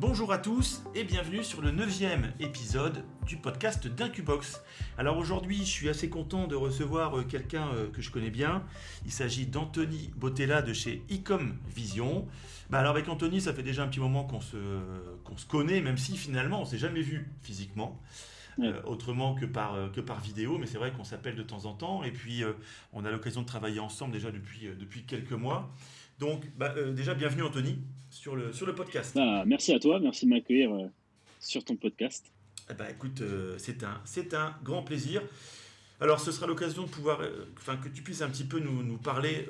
Bonjour à tous et bienvenue sur le neuvième épisode du podcast d'Incubox. Alors aujourd'hui, je suis assez content de recevoir euh, quelqu'un euh, que je connais bien. Il s'agit d'Anthony Botella de chez Ecom Vision. Bah alors avec Anthony, ça fait déjà un petit moment qu'on se, qu'on se connaît, même si finalement on s'est jamais vu physiquement. Euh, autrement que par, que par vidéo, mais c'est vrai qu'on s'appelle de temps en temps, et puis on a l'occasion de travailler ensemble déjà depuis, depuis quelques mois. Donc, bah, euh, déjà, bienvenue Anthony sur le, sur le podcast. Bah, merci à toi, merci de m'accueillir euh, sur ton podcast. Eh bah, écoute, euh, c'est un, un grand plaisir. Alors, ce sera l'occasion de pouvoir, enfin, que tu puisses un petit peu nous, nous parler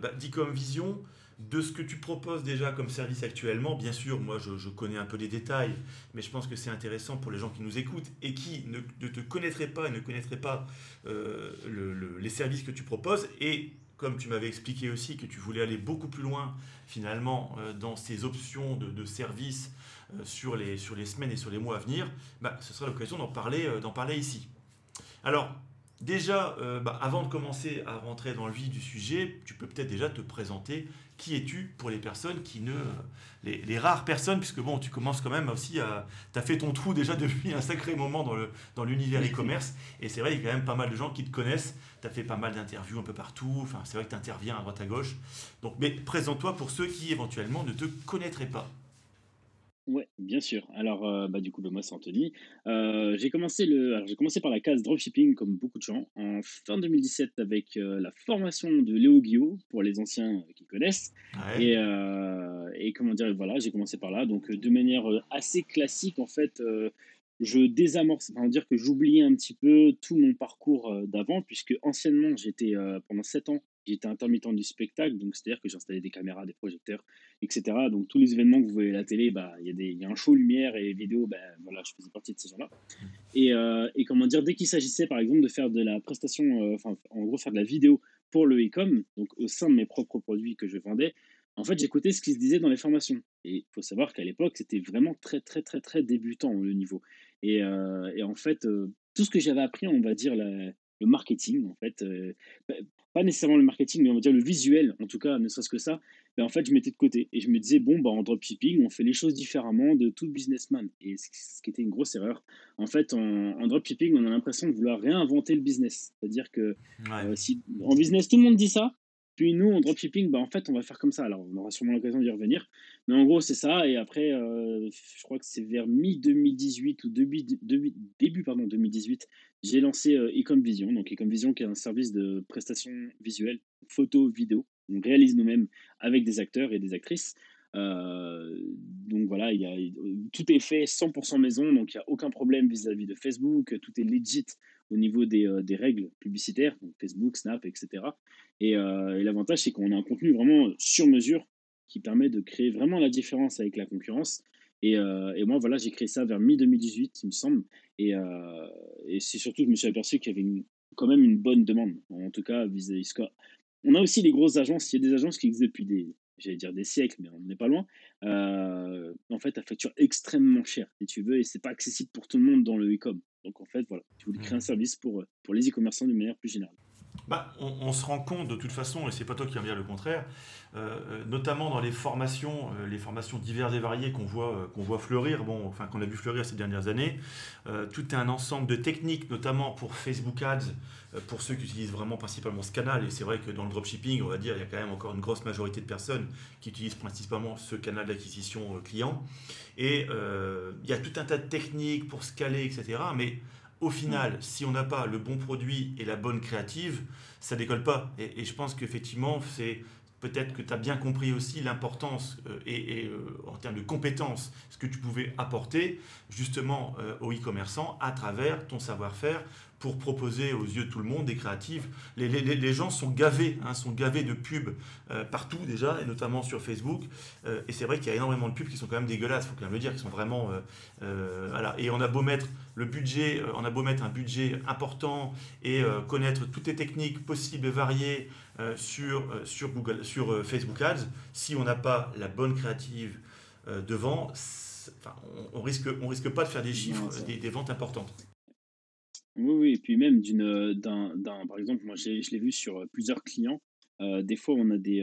bah, d'Ecom Vision, de ce que tu proposes déjà comme service actuellement. Bien sûr, moi, je, je connais un peu les détails, mais je pense que c'est intéressant pour les gens qui nous écoutent et qui ne, ne te connaîtraient pas et ne connaîtraient pas le, les services que tu proposes. Et comme tu m'avais expliqué aussi que tu voulais aller beaucoup plus loin finalement euh, dans ces options de, services euh, sur, les, sur les semaines et sur les mois à venir, bah, ce sera l'occasion d'en parler, euh, d'en parler ici. Alors, déjà, bah, avant de commencer à rentrer dans le vif du sujet, tu peux peut-être déjà te présenter qui es-tu pour les personnes qui ne. Les, rares personnes, puisque bon, tu commences quand même aussi à. Tu as fait ton trou déjà depuis un sacré moment dans, le, dans l'univers e-commerce. Et c'est vrai, il y a quand même pas mal de gens qui te connaissent. Tu as fait pas mal d'interviews un peu partout. Enfin, c'est vrai que tu interviens à droite à gauche. Donc, mais présente-toi pour ceux qui éventuellement ne te connaîtraient pas. Ouais, bien sûr. Alors, euh, bah, du coup, bah, moi, c'est Anthony. Euh, j'ai commencé le, j'ai commencé par la case dropshipping, comme beaucoup de gens, en fin 2017 avec euh, la formation de Léo Guillot, pour les anciens qui connaissent. Et, et comment dire, voilà, j'ai commencé par là. Donc, de manière assez classique, en fait, je désamorce, enfin, dire que j'oubliais un petit peu tout mon parcours d'avant, puisque anciennement, j'étais pendant 7 ans J'étais intermittent du spectacle, donc c'est-à-dire que j'installais des caméras, des projecteurs, etc. Donc tous les événements que vous voyez à la télé, bah, il y, y, a un show lumière et vidéo, bah, voilà, je faisais partie de ces gens-là. Et, euh, comment dire, dès qu'il s'agissait par exemple de faire de la prestation, euh, en gros faire de la vidéo pour le e-com, donc au sein de mes propres produits que je vendais, en fait j'écoutais ce qui se disait dans les formations. Et il faut savoir qu'à l'époque c'était vraiment très très très très débutant le niveau. Et, euh, en fait tout ce que j'avais appris, on va dire la, le marketing, en fait, bah, pas nécessairement le marketing, mais on va dire le visuel, en tout cas, ne serait-ce que ça, mais en fait, je mettais de côté. Et je me disais, bon, bah, en dropshipping, on fait les choses différemment de tout businessman. Et ce qui était une grosse erreur. En fait, en, dropshipping, on a l'impression de vouloir réinventer le business. C'est-à-dire que euh, si, en business, tout le monde dit ça, puis nous, en dropshipping, bah, en fait, on va faire comme ça. Alors, on aura sûrement l'occasion d'y revenir. Mais en gros, c'est ça. Et après, euh, je crois que c'est vers mi-2018 ou début, début pardon, 2018, j'ai lancé euh, Ecom Vision. Donc, Ecom Vision, qui est un service de prestation visuelle, photo, vidéo. On réalise nous-mêmes avec des acteurs et des actrices. Euh, donc voilà, il y a, tout est fait 100% maison, donc il n'y a aucun problème vis-à-vis de Facebook, tout est legit au niveau des, des règles publicitaires, Facebook, Snap, etc. Euh, et, l'avantage, c'est qu'on a un contenu vraiment sur mesure qui permet de créer vraiment la différence avec la concurrence. Et, euh, moi, voilà, j'ai créé ça vers mi-2018, il me semble. Euh, et, c'est surtout que je me suis aperçu qu'il y avait quand même une bonne demande, en tout cas vis-à-vis On a aussi les grosses agences, il y a des agences qui existent depuis des, j'allais dire des siècles, mais on n'est pas loin. en fait, à facture extrêmement cher, si tu veux, et c'est pas accessible pour tout le monde dans le e-com. Donc en fait, voilà, je voulais créer un service pour, pour les e-commerçants d'une manière plus générale. Bah, on, se rend compte de toute façon, et c'est pas toi qui vas me dire le contraire, euh, euh, notamment dans les formations, euh, les formations diverses et variées qu'on voit, qu'on voit fleurir, bon, enfin qu'on a vu fleurir ces dernières années, tout un ensemble de techniques, notamment pour Facebook Ads, pour ceux qui utilisent vraiment principalement ce canal. Et c'est vrai que dans le dropshipping, on va dire, il y a quand même encore une grosse majorité de personnes qui utilisent principalement ce canal d'acquisition client. Et il y a tout un tas de techniques pour scaler, etc. Mais au final, si on n'a pas le bon produit et la bonne créative, ça décolle pas. Et, je pense qu'effectivement, c'est peut-être que tu as bien compris aussi l'importance euh, et, euh, en termes de compétences, ce que tu pouvais apporter justement euh, aux e-commerçants à travers ton savoir-faire pour proposer aux yeux de tout le monde des créatives. Les, les, les gens sont gavés, hein, sont gavés de pubs euh, partout déjà, et notamment sur Facebook. Euh, et c'est vrai qu'il y a énormément de pubs qui sont quand même dégueulasses, il faut quand même le dire, qui sont vraiment... Euh, voilà. Et on a beau mettre le budget, on a beau mettre un budget important et connaître toutes les techniques possibles et variées sur, sur, Google, sur Facebook Ads, si on n'a pas la bonne créative devant, enfin, on, risque, on risque pas de faire des chiffres, des, des ventes importantes. Oui, oui, et puis même d'une, d'un, d'un, par exemple, moi je l'ai vu sur plusieurs clients. des fois, on a des.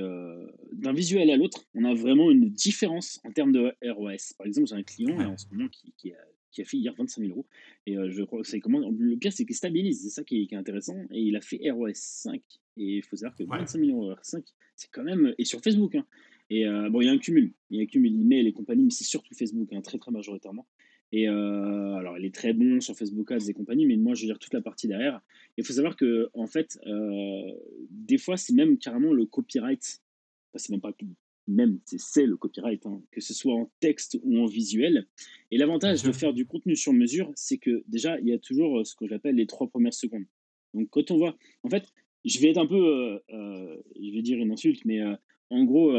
D'un visuel à l'autre, on a vraiment une différence en termes de ROS. Par exemple, j'ai un client en ce moment qui, qui, a, qui, a, fait hier 25 000 euros. Et je crois que c'est comment. Le pire, c'est qu'il stabilise. C'est ça qui est, intéressant. Et il a fait ROS 5. Et il faut savoir que 25 000 euros ROS 5, c'est quand même. Et sur Facebook. Hein. Et bon, il y a un cumul. Il y a un cumul email et compagnie, mais c'est surtout Facebook, hein, très très majoritairement. Et euh, alors, il est très bon sur Facebook Ads et compagnie, mais moi, je veux dire toute la partie derrière. Il faut savoir que, en fait, euh, des fois, c'est même carrément le copyright. Enfin, c'est même pas même, c'est le copyright, hein, que ce soit en texte ou en visuel. Et l'avantage de faire du contenu sur mesure, c'est que déjà, il y a toujours euh, ce que j'appelle les trois premières secondes. Donc, quand on voit, en fait, je vais être un peu, je vais dire une insulte, mais en gros,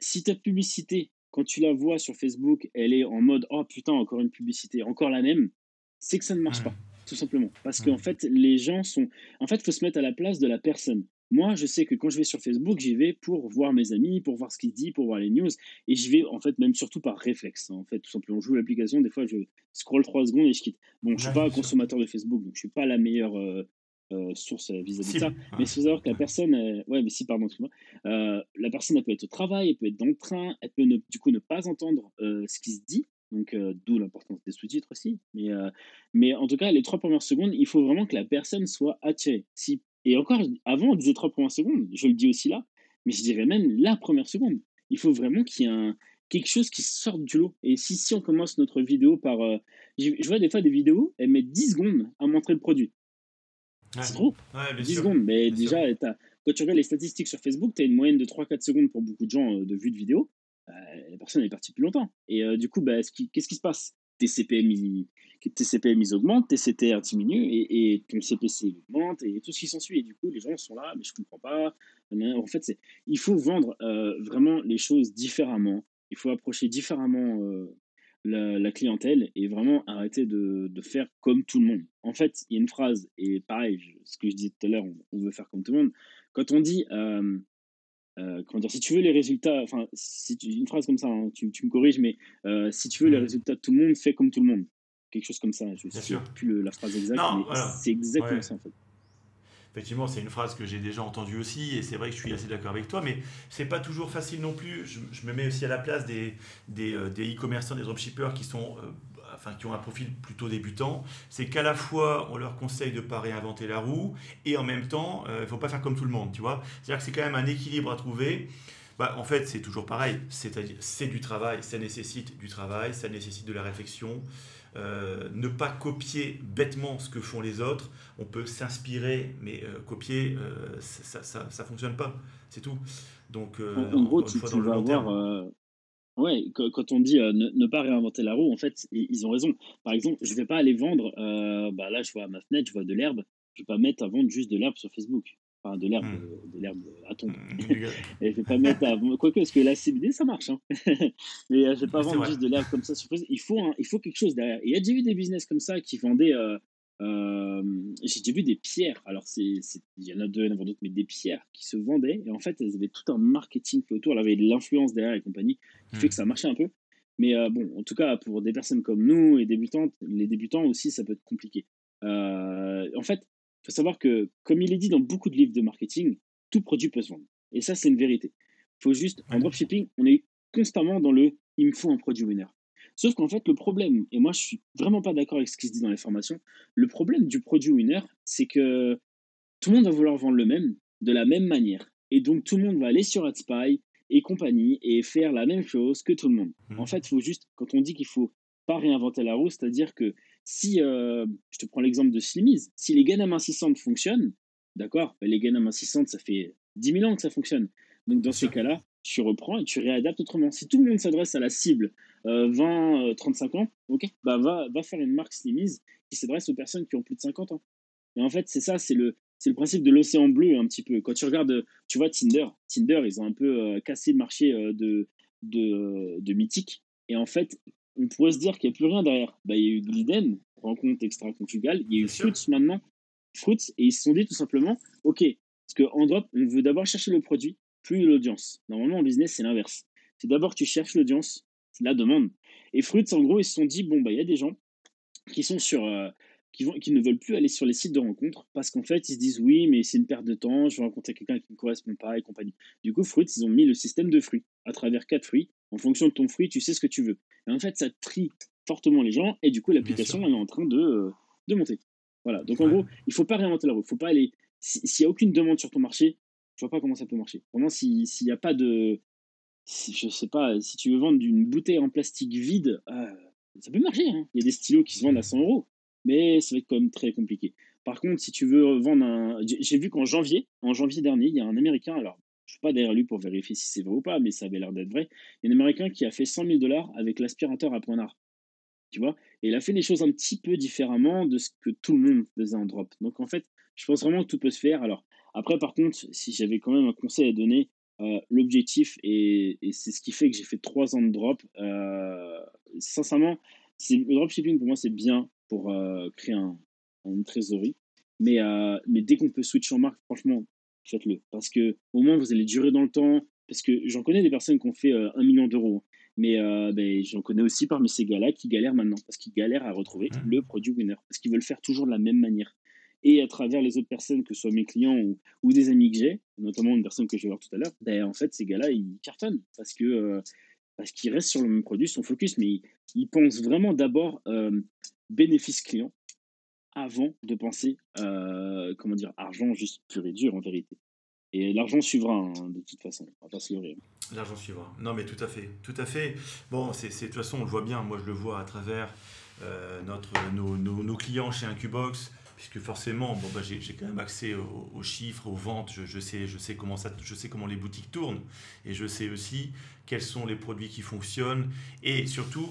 si ta publicité quand tu la vois sur Facebook, elle est en mode oh putain, encore une publicité, encore la même, c'est que ça ne marche pas, tout simplement. Parce qu'en fait, les gens sont. En fait, il faut se mettre à la place de la personne. Moi, je sais que quand je vais sur Facebook, j'y vais pour voir mes amis, pour voir ce qu'ils disent, pour voir les news. Et j'y vais, en fait, même surtout par réflexe. En fait, tout simplement, je joue l'application. Des fois, je scroll 3 secondes et je quitte. Bon, je ne suis pas consommateur de Facebook, donc je ne suis pas la meilleure euh, euh, source vis-à-vis de ça. Mais il faut savoir que la personne, ouais, mais si, pardon, excuse-moi, euh, la personne, elle peut être au travail, elle peut être dans le train, elle peut du coup ne pas entendre euh, ce qui se dit. Donc, d'où l'importance des sous-titres aussi. Mais, mais en tout cas, les trois premières secondes, il faut vraiment que la personne soit attirée. Si, et encore, avant, on disait trois premières secondes, je le dis aussi là, mais je dirais même la première seconde. Il faut vraiment qu'il y ait un, quelque chose qui sorte du lot. Et si, si on commence notre vidéo par. je, je, vois des fois des vidéos, elles mettent 10 secondes à montrer le produit. C'est trop. 10 secondes. Mais déjà, quand tu regardes les statistiques sur Facebook, tu as une moyenne de 3-4 secondes pour beaucoup de gens euh, de vue de vidéo. Euh, la personne est partie plus longtemps. Et euh, du coup, bah, qu'est-ce qui se passe? Tes CPM, ils, tes CPM ils augmentent, tes CTR diminuent et, et ton CPC augmente et tout ce qui s'ensuit. Et du coup, les gens sont là, mais je comprends pas. En fait, il faut vendre vraiment les choses différemment. Il faut approcher différemment la, clientèle et vraiment arrêter de, de, faire comme tout le monde. En fait, il y a une phrase, et pareil, ce que je disais tout à l'heure, on, veut faire comme tout le monde. Quand on dit, euh, euh, comment dire, si tu veux les résultats, enfin, si une phrase comme ça, hein, tu, tu, me corriges, mais euh, si tu veux les mmh. résultats de tout le monde, fais comme tout le monde. Quelque chose comme ça. Je ne sais plus la phrase exacte, mais c'est exactement ça en fait effectivement, c'est une phrase que j'ai déjà entendue aussi, et c'est vrai que je suis assez d'accord avec toi, mais c'est pas toujours facile non plus. Je, me mets aussi à la place des, euh, e-commerçants, des dropshippers qui sont. Euh, enfin, qui ont un profil plutôt débutant, c'est qu'à la fois on leur conseille de ne pas réinventer la roue et en même temps euh, il ne faut pas faire comme tout le monde, tu vois. C'est-à-dire que c'est quand même un équilibre à trouver. Bah, en fait, c'est toujours pareil. C'est-à-dire, c'est du travail, ça nécessite du travail, ça nécessite de la réflexion. Euh, ne pas copier bêtement ce que font les autres. On peut s'inspirer, mais euh, copier, euh, ça ne fonctionne pas. C'est tout. Donc, en, gros, tu, vas avoir. Ouais, quand on dit ne, pas réinventer la roue, en fait, ils ont raison. Par exemple, je ne vais pas aller vendre. bah là, je vois à ma fenêtre, je vois de l'herbe. Je ne vais pas mettre à vendre juste de l'herbe sur Facebook enfin de l'herbe, mmh. de l'herbe à tombe. Mmh, et je vais pas mettre à... quoique parce que la CBD ça marche, hein. mais euh, je vais pas vendre juste de l'herbe comme ça sur Il faut, il faut quelque chose derrière. Et il y a déjà vu des business comme ça qui vendaient. Euh, euh, j'ai déjà vu des pierres. Alors il y en a deux, il y en a d'autres, mais des pierres qui se vendaient. Et en fait, elles avaient tout un marketing autour. Elles avaient de l'influence derrière et compagnie qui fait mmh. que ça marchait un peu. Mais bon, en tout cas, pour des personnes comme nous et débutantes, les débutants aussi, ça peut être compliqué. en fait, il faut savoir que, comme il est dit dans beaucoup de livres de marketing, tout produit peut se vendre. Et ça, c'est une vérité. Faut juste, en dropshipping, on est constamment dans le il me faut un produit winner. Sauf qu'en fait, le problème, et moi je suis vraiment pas d'accord avec ce qui se dit dans les formations, le problème du produit winner, c'est que tout le monde va vouloir vendre le même, de la même manière. Et donc tout le monde va aller sur AdSpy et compagnie et faire la même chose que tout le monde. Mmh. En fait, il faut juste, quand on dit qu'il faut pas réinventer la roue, c'est-à-dire que si, euh, je te prends l'exemple de Slimise, si les gaines amincissantes fonctionnent, d'accord, bah, les gaines amincissantes, ça fait 10 000 ans que ça fonctionne. Donc dans ces cas-là, tu reprends et tu réadaptes autrement. Si tout le monde s'adresse à la cible 20-35 euh, ans, ok, bah va, va faire une marque Slimise qui s'adresse aux personnes qui ont plus de 50 ans. Et en fait, c'est ça, c'est le, c'est le principe de l'océan bleu un petit peu. Quand tu regardes, tu vois Tinder, Tinder, ils ont un peu euh, cassé le marché de, de, de mythique. Et en fait, on pourrait se dire qu'il n'y a plus rien derrière. Bah, il y a eu Gliden, rencontre extra-conjugale, il y a eu Fruits maintenant, Fruits, et ils se sont dit tout simplement, OK, parce qu'en drop, on veut d'abord chercher le produit, plus l'audience. Normalement, en business, c'est l'inverse. C'est d'abord tu cherches l'audience, c'est la demande. Et Fruits, en gros, ils se sont dit, bon, bah, il y a des gens qui sont sur, euh, qui, vont, qui ne veulent plus aller sur les sites de rencontres parce qu'en fait, ils se disent oui, mais c'est une perte de temps, je vais rencontrer quelqu'un qui ne me correspond pas et compagnie. Du coup, Fruits, ils ont mis le système de fruits à travers quatre fruits. En fonction de ton fruit, tu sais ce que tu veux. Et en fait, ça trie fortement les gens et du coup, l'application, elle est en train de, euh, de monter. Voilà. Donc, en gros, il faut pas réinventer la roue. Il faut pas aller. S'il n'y a aucune demande sur ton marché, je vois pas comment ça peut marcher. Vraiment, s'il n'y a pas de. Si, je sais pas, si tu veux vendre une bouteille en plastique vide, euh, ça peut marcher. Hein. Il y a des stylos qui se vendent à 100 euros mais ça va être quand même très compliqué. Par contre, si tu veux vendre un. J'ai vu qu'en janvier, en janvier dernier, il y a un Américain, alors pas derrière lui pour vérifier si c'est vrai ou pas, mais ça avait l'air d'être vrai. Il y a un Américain qui a fait 100 000 dollars avec l'aspirateur à poignard. Tu vois? Et il a fait les choses un petit peu différemment de ce que tout le monde faisait en drop. Donc en fait, je pense vraiment que tout peut se faire. Alors après, par contre, si j'avais quand même un conseil à donner, euh, l'objectif, et, c'est ce qui fait que j'ai fait 3 ans de drop, euh, sincèrement, le dropshipping pour moi c'est bien pour euh, créer un, une trésorerie. Mais, euh, mais dès qu'on peut switcher en marque, franchement, faites-le. Parce que au moins, vous allez durer dans le temps. Parce que j'en connais des personnes qui ont fait euh, un million d'euros. Mais ben, j'en connais aussi parmi ces gars-là qui galèrent maintenant. Parce qu'ils galèrent à retrouver mmh. le produit winner. Parce qu'ils veulent faire toujours de la même manière. Et à travers les autres personnes, que ce soit mes clients ou, ou des amis que j'ai, notamment une personne que je vais voir tout à l'heure, ben, en fait, ces gars-là, ils cartonnent. Parce que parce qu'ils restent sur le même produit, son focus, mais ils, pensent vraiment d'abord bénéfice client avant de penser, euh, comment dire, argent juste pur et dur en vérité. Et l'argent suivra hein, de toute façon, on va pas se leurrer. L'argent suivra. Non mais tout à fait, tout à fait. Bon, c'est de toute façon on le voit bien. Moi je le vois à travers euh, notre nos, nos, clients chez Incubox, puisque forcément, bon bah, j'ai quand même accès aux, chiffres, aux ventes. Je, sais, je sais comment ça, je sais comment les boutiques tournent, et je sais aussi quels sont les produits qui fonctionnent, et surtout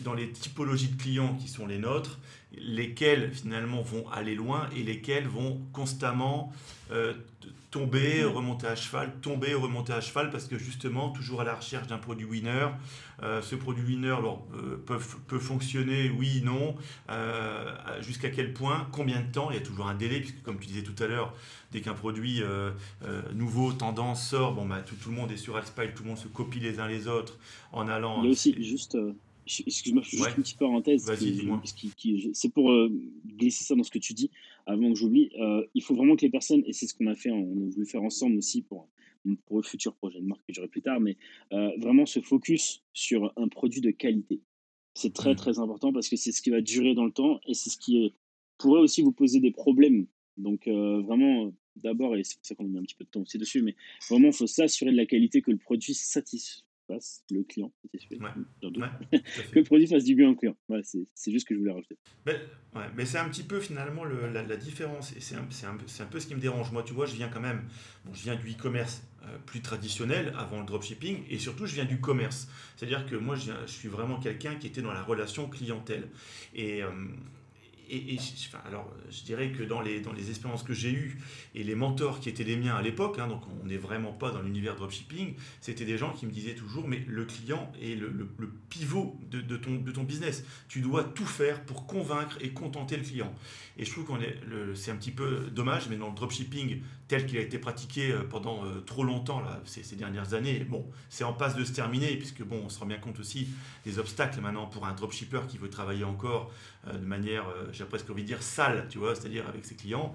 dans les typologies de clients qui sont les nôtres, lesquels finalement vont aller loin et lesquels vont constamment euh, tomber, remonter à cheval, tomber, remonter à cheval, parce que justement, toujours à la recherche d'un produit winner. Euh, ce produit winner alors, euh, peut, peut, fonctionner, oui, non, jusqu'à quel point, combien de temps, il y a toujours un délai, puisque comme tu disais tout à l'heure, dès qu'un produit nouveau, tendance sort, bon, bah, tout, tout, le monde est sur Alspile, tout le monde se copie les uns les autres en allant... Il y a aussi, juste Excuse-moi, je fais juste une petite parenthèse. C'est pour euh, glisser ça dans ce que tu dis, avant que j'oublie. Euh, il faut vraiment que les personnes, et c'est ce qu'on a fait, on a voulu faire ensemble aussi pour, pour le futur projet de marque que j'aurai plus tard, mais euh, vraiment se focus sur un produit de qualité. C'est très mmh. très important parce que c'est ce qui va durer dans le temps et c'est ce qui pourrait aussi vous poser des problèmes. Donc vraiment, d'abord, et c'est pour ça qu'on a mis un petit peu de temps aussi dessus, mais vraiment, il faut s'assurer de la qualité, que le produit satisfait le client que le produit fasse du bien au client. c'est juste que je voulais rajouter. Mais, c'est un petit peu finalement la, différence, et c'est un, un, un, peu ce qui me dérange. Moi, tu vois, je viens quand même, bon, je viens du e-commerce euh, plus traditionnel avant le dropshipping, et surtout, je viens du commerce. C'est-à-dire que moi, je, je suis vraiment quelqu'un qui était dans la relation clientèle. Et, euh, et, alors, je dirais que dans les, expériences que j'ai eues et les mentors qui étaient les miens à l'époque, hein, donc on n'est vraiment pas dans l'univers dropshipping, c'était des gens qui me disaient toujours, mais le client est le, pivot de, de, ton, de ton business. Tu dois tout faire pour convaincre et contenter le client. Et je trouve qu'on est, c'est un petit peu dommage, mais dans le dropshipping tel qu'il a été pratiqué euh, pendant euh, trop longtemps là, ces, ces dernières années, bon, c'est en passe de se terminer, puisque bon, on se rend bien compte aussi des obstacles maintenant pour un dropshipper qui veut travailler encore euh, de manière, j'ai presque envie de dire, sale, tu vois, c'est-à-dire avec ses clients.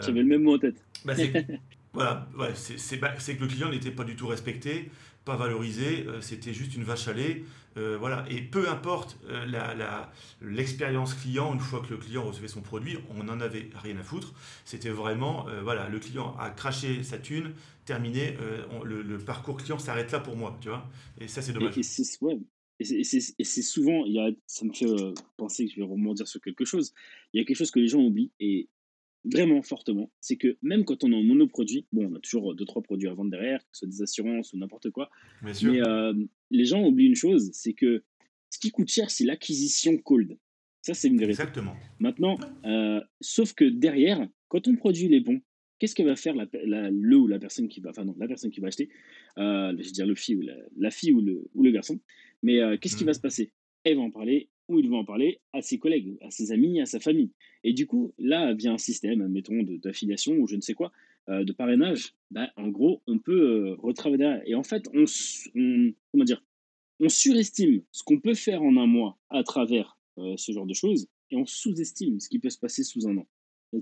J'avais le même mot en tête. Bah, voilà, ouais, c'est que le client n'était pas du tout respecté, pas valorisé, c'était juste une vache à lait. Euh, voilà. Et peu importe euh, l'expérience client, une fois que le client recevait son produit, on n'en avait rien à foutre. C'était vraiment, euh, voilà, le client a craché sa thune, terminé, le, parcours client s'arrête là pour moi, tu vois. Et ça, c'est dommage. Et, c'est souvent, il y a, ça me fait penser que je vais rebondir sur quelque chose. Il y a quelque chose que les gens oublient, et vraiment fortement, c'est que même quand on est en monoproduit, bon, on a toujours deux, trois produits à vendre derrière, que ce soit des assurances ou n'importe quoi, mais euh, les gens oublient une chose, c'est que ce qui coûte cher, c'est l'acquisition cold. Ça, c'est une vérité. Exactement. Maintenant, euh, sauf que derrière, quand on produit les bons, qu'est-ce que va faire la, le ou la personne qui va, enfin non, la personne qui va acheter, euh, je veux dire le fille ou la, fille ou le, ou le garçon, mais euh, qu'est-ce qui va mmh. se passer? Elle va en parler, ou il va en parler à ses collègues, à ses amis, à sa famille. Et du coup, là vient un système, mettons, d'affiliation ou je ne sais quoi, euh, de parrainage. Bah, en gros, on peut euh, retravailler Et en fait, on, comment dire, on surestime ce qu'on peut faire en un mois à travers euh, ce genre de choses. et on sous-estime ce qui peut se passer sous un an.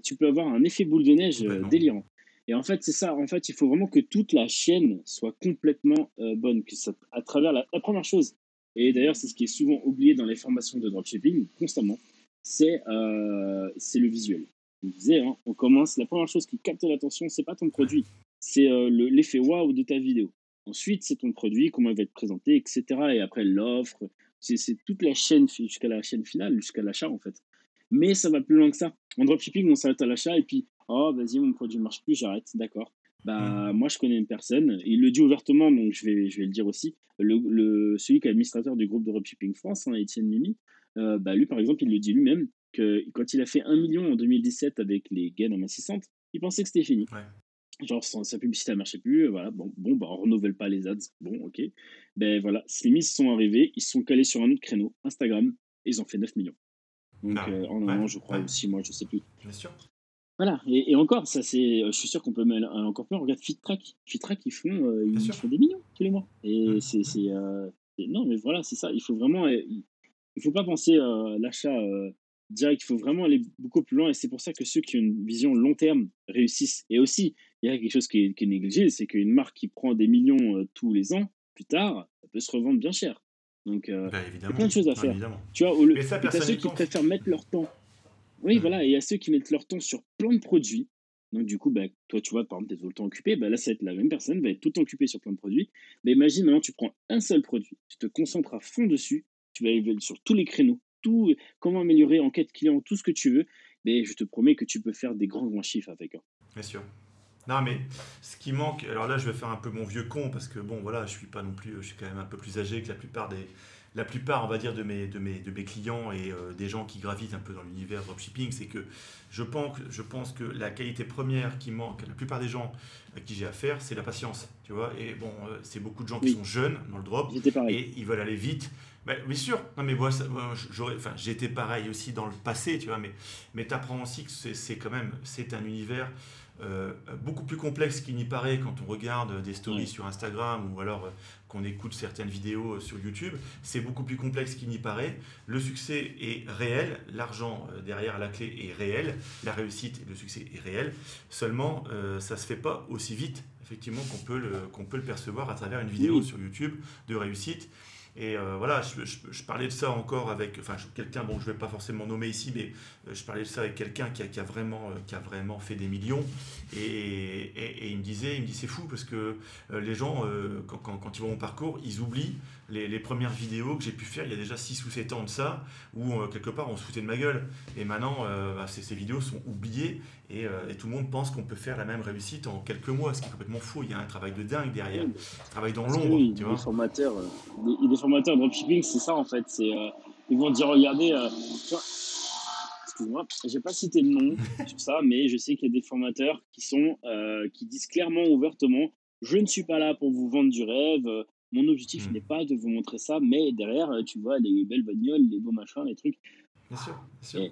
tu peux avoir un effet boule de neige délirant. Et en fait, c'est ça. En fait, il faut vraiment que toute la chaîne soit complètement bonne, que ça, à travers la, première chose. Et d'ailleurs, c'est ce qui est souvent oublié dans les formations de dropshipping constamment, c'est c'est le visuel. Je disais, hein, on commence. La première chose qui capte l'attention, c'est pas ton produit, c'est l'effet waouh de ta vidéo. Ensuite, c'est ton produit, comment il va être présenté, etc. Et après, l'offre, c'est toute la chaîne jusqu'à la chaîne finale, jusqu'à l'achat en fait. Mais ça va plus loin que ça. En dropshipping, on s'arrête à l'achat et puis, oh, vas-y, mon produit ne marche plus, j'arrête, d'accord. Bah, mmh. moi, je connais une personne, il le dit ouvertement, donc je vais, je vais le dire aussi. Le, celui qui est administrateur du groupe de dropshipping France, hein, Étienne Mimi, euh, bah, lui, par exemple, il le dit lui-même que quand il a fait 1 million en 2017 avec les gains en assistante, il pensait que c'était fini. Genre, sa publicité ne marchait plus, voilà, bon, bon bah, on renouvelle pas les ads, bon, ok. Ben voilà, ces mises sont arrivées, ils sont calés sur un autre créneau, Instagram, et ils ont fait 9 millions. Donc, bah euh, en un an, je crois, ou 6 mois, je sais plus. Bien sûr. Voilà, et, encore, ça c'est, je suis sûr qu'on peut mettre encore plus. Regarde FitTrack, FitTrack ils font, euh, ils font des millions tous les mois. Et mmh. c'est, euh, non, mais voilà, c'est ça. Il faut vraiment, il, faut pas penser à l'achat direct. Il faut vraiment aller beaucoup plus loin. Et c'est pour ça que ceux qui ont une vision long terme réussissent. Et aussi, il y a quelque chose qui est, négligé, c'est qu'une marque qui prend des millions tous les ans, plus tard, elle peut se revendre bien cher. Donc, euh, bah, il y a plein de choses à faire. tu vois, au, ceux qui préfèrent mettre leur temps. Oui, mmh. voilà, et il y a ceux qui mettent leur temps sur plein de produits. Donc, du coup, bah, toi, tu vois, par exemple, tu es tout le temps occupé. Bah, là, ça va être la même personne, va être tout le temps occupée sur plein de produits. Mais imagine maintenant, tu prends un seul produit, tu te concentres à fond dessus, tu vas aller sur tous les créneaux, tout, comment améliorer, enquête client, tout ce que tu veux. Mais je te promets que tu peux faire des grands, grands chiffres avec. Hein. Bien sûr. Non, mais ce qui manque, alors là, je vais faire un peu mon vieux con parce que bon, voilà, je suis pas non plus, je suis quand même un peu plus âgé que la plupart des, la plupart, on va dire, de mes, de mes, de mes clients et euh, des gens qui gravitent un peu dans l'univers dropshipping, c'est que je pense, je pense que la qualité première qui manque à la plupart des gens à qui j'ai affaire, c'est la patience, tu vois. Et bon, euh, c'est beaucoup de gens qui sont jeunes dans le drop et ils veulent aller vite. Ben, bien sûr, non mais moi, enfin, j'étais pareil aussi dans le passé, tu vois, mais, mais tu apprends aussi que c'est quand même, c'est un univers euh, beaucoup plus complexe qu'il n'y paraît quand on regarde des stories sur Instagram ou alors qu'on écoute certaines vidéos euh, sur YouTube. C'est beaucoup plus complexe qu'il n'y paraît. Le succès est réel, l'argent derrière la clé est réel, la réussite et le succès est réel. Seulement, ça ne se fait pas aussi vite, effectivement, qu'on peut, le, qu'on peut le percevoir à travers une vidéo sur YouTube de réussite. Et euh, voilà, je, parlais de ça encore avec, enfin, quelqu'un, bon, je ne vais pas forcément nommer ici, mais euh, je parlais de ça avec quelqu'un qui a, vraiment, euh, qui a vraiment fait des millions. Et, il me disait, il me dit, c'est fou parce que les gens, quand, quand, ils voient mon parcours, ils oublient les, premières vidéos que j'ai pu faire il y a déjà 6 ou 7 ans de ça, où quelque part on se foutait de ma gueule. Et maintenant, bah, ces, ces, vidéos sont oubliées et, et, tout le monde pense qu'on peut faire la même réussite en quelques mois, ce qui est complètement faux. Il y a un travail de dingue derrière, un travail dans l'ombre. tu vois. Les formateurs, les, formateurs dropshipping, c'est ça en fait. C'est, euh, ils vont dire regardez, euh, excuse-moi, j'ai pas cité le nom sur ça, mais je sais qu'il y a des formateurs qui sont, euh, qui disent clairement, ouvertement, je ne suis pas là pour vous vendre du rêve. Mon objectif hmm. n'est pas de vous montrer ça, mais derrière, tu vois, les belles bagnoles, les beaux machins, les trucs. Bien sûr, bien sûr.